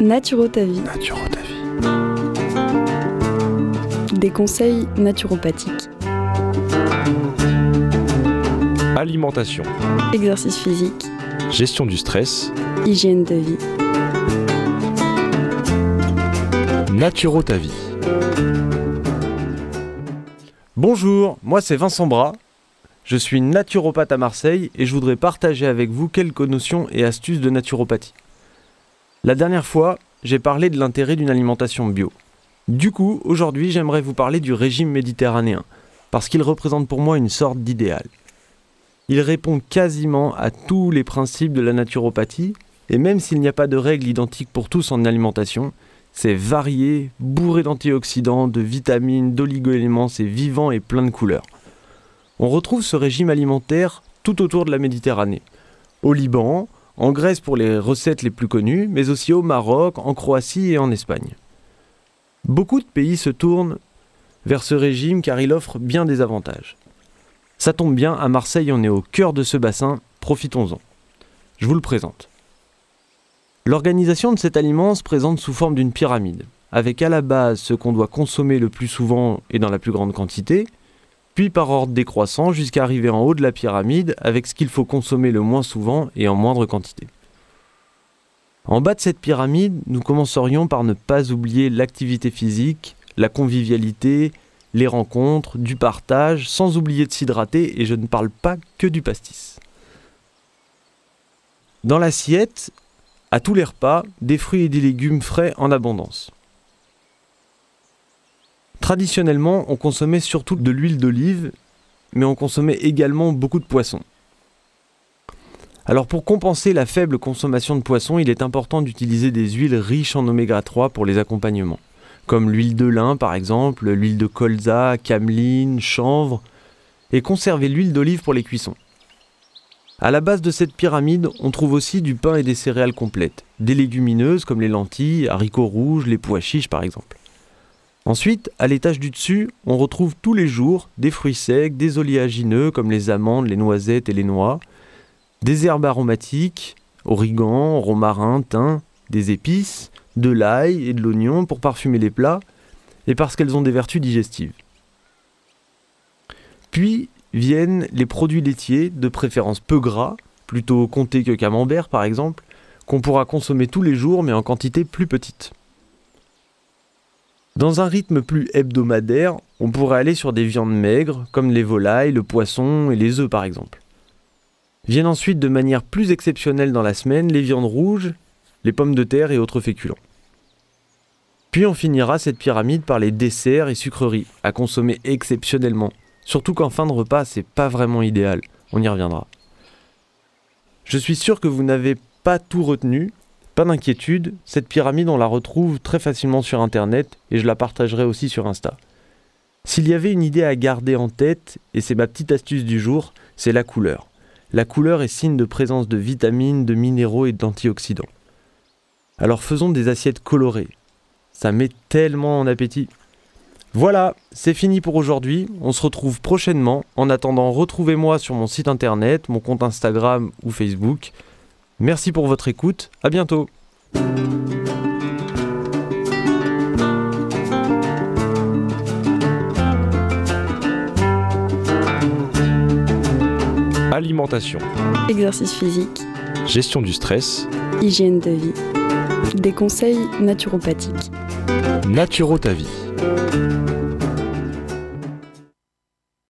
Naturo ta vie. Naturo ta vie. Des conseils naturopathiques. Alimentation. Exercice physique. Gestion du stress. Hygiène de vie. Naturo ta vie. Bonjour, moi c'est Vincent Bras. Je suis naturopathe à Marseille et je voudrais partager avec vous quelques notions et astuces de naturopathie. La dernière fois, j'ai parlé de l'intérêt d'une alimentation bio. Du coup, aujourd'hui, j'aimerais vous parler du régime méditerranéen, parce qu'il représente pour moi une sorte d'idéal. Il répond quasiment à tous les principes de la naturopathie, et même s'il n'y a pas de règles identiques pour tous en alimentation, c'est varié, bourré d'antioxydants, de vitamines, d'oligo-éléments, c'est vivant et plein de couleurs. On retrouve ce régime alimentaire tout autour de la Méditerranée. Au Liban, en Grèce pour les recettes les plus connues, mais aussi au Maroc, en Croatie et en Espagne. Beaucoup de pays se tournent vers ce régime car il offre bien des avantages. Ça tombe bien, à Marseille on est au cœur de ce bassin, profitons-en. Je vous le présente. L'organisation de cet aliment se présente sous forme d'une pyramide, avec à la base ce qu'on doit consommer le plus souvent et dans la plus grande quantité, par ordre décroissant jusqu'à arriver en haut de la pyramide avec ce qu'il faut consommer le moins souvent et en moindre quantité. En bas de cette pyramide, nous commencerions par ne pas oublier l'activité physique, la convivialité, les rencontres, du partage, sans oublier de s'hydrater, et je ne parle pas que du pastis. Dans l'assiette, à tous les repas, des fruits et des légumes frais en abondance. Traditionnellement, on consommait surtout de l'huile d'olive, mais on consommait également beaucoup de poissons. Alors pour compenser la faible consommation de poissons, il est important d'utiliser des huiles riches en oméga 3 pour les accompagnements, comme l'huile de lin par exemple, l'huile de colza, cameline, chanvre, et conserver l'huile d'olive pour les cuissons. À la base de cette pyramide, on trouve aussi du pain et des céréales complètes, des légumineuses comme les lentilles, haricots rouges, les pois chiches par exemple. Ensuite, à l'étage du dessus, on retrouve tous les jours des fruits secs, des oléagineux comme les amandes, les noisettes et les noix, des herbes aromatiques, origan, romarin, thym, des épices, de l'ail et de l'oignon pour parfumer les plats, et parce qu'elles ont des vertus digestives. Puis viennent les produits laitiers, de préférence peu gras, plutôt comptés que camembert par exemple, qu'on pourra consommer tous les jours mais en quantité plus petite. Dans un rythme plus hebdomadaire, on pourrait aller sur des viandes maigres, comme les volailles, le poisson et les œufs par exemple. Viennent ensuite de manière plus exceptionnelle dans la semaine les viandes rouges, les pommes de terre et autres féculents. Puis on finira cette pyramide par les desserts et sucreries, à consommer exceptionnellement, surtout qu'en fin de repas c'est pas vraiment idéal, on y reviendra. Je suis sûr que vous n'avez pas tout retenu, pas d'inquiétude, cette pyramide on la retrouve très facilement sur internet et je la partagerai aussi sur Insta. S'il y avait une idée à garder en tête, et c'est ma petite astuce du jour, c'est la couleur. La couleur est signe de présence de vitamines, de minéraux et d'antioxydants. Alors faisons des assiettes colorées. Ça met tellement en appétit. Voilà, c'est fini pour aujourd'hui. On se retrouve prochainement. En attendant, retrouvez-moi sur mon site internet, mon compte Instagram ou Facebook. Merci pour votre écoute. À bientôt. Alimentation. Exercice physique. Gestion du stress. Hygiène de vie. Des conseils naturopathiques. Naturo ta vie.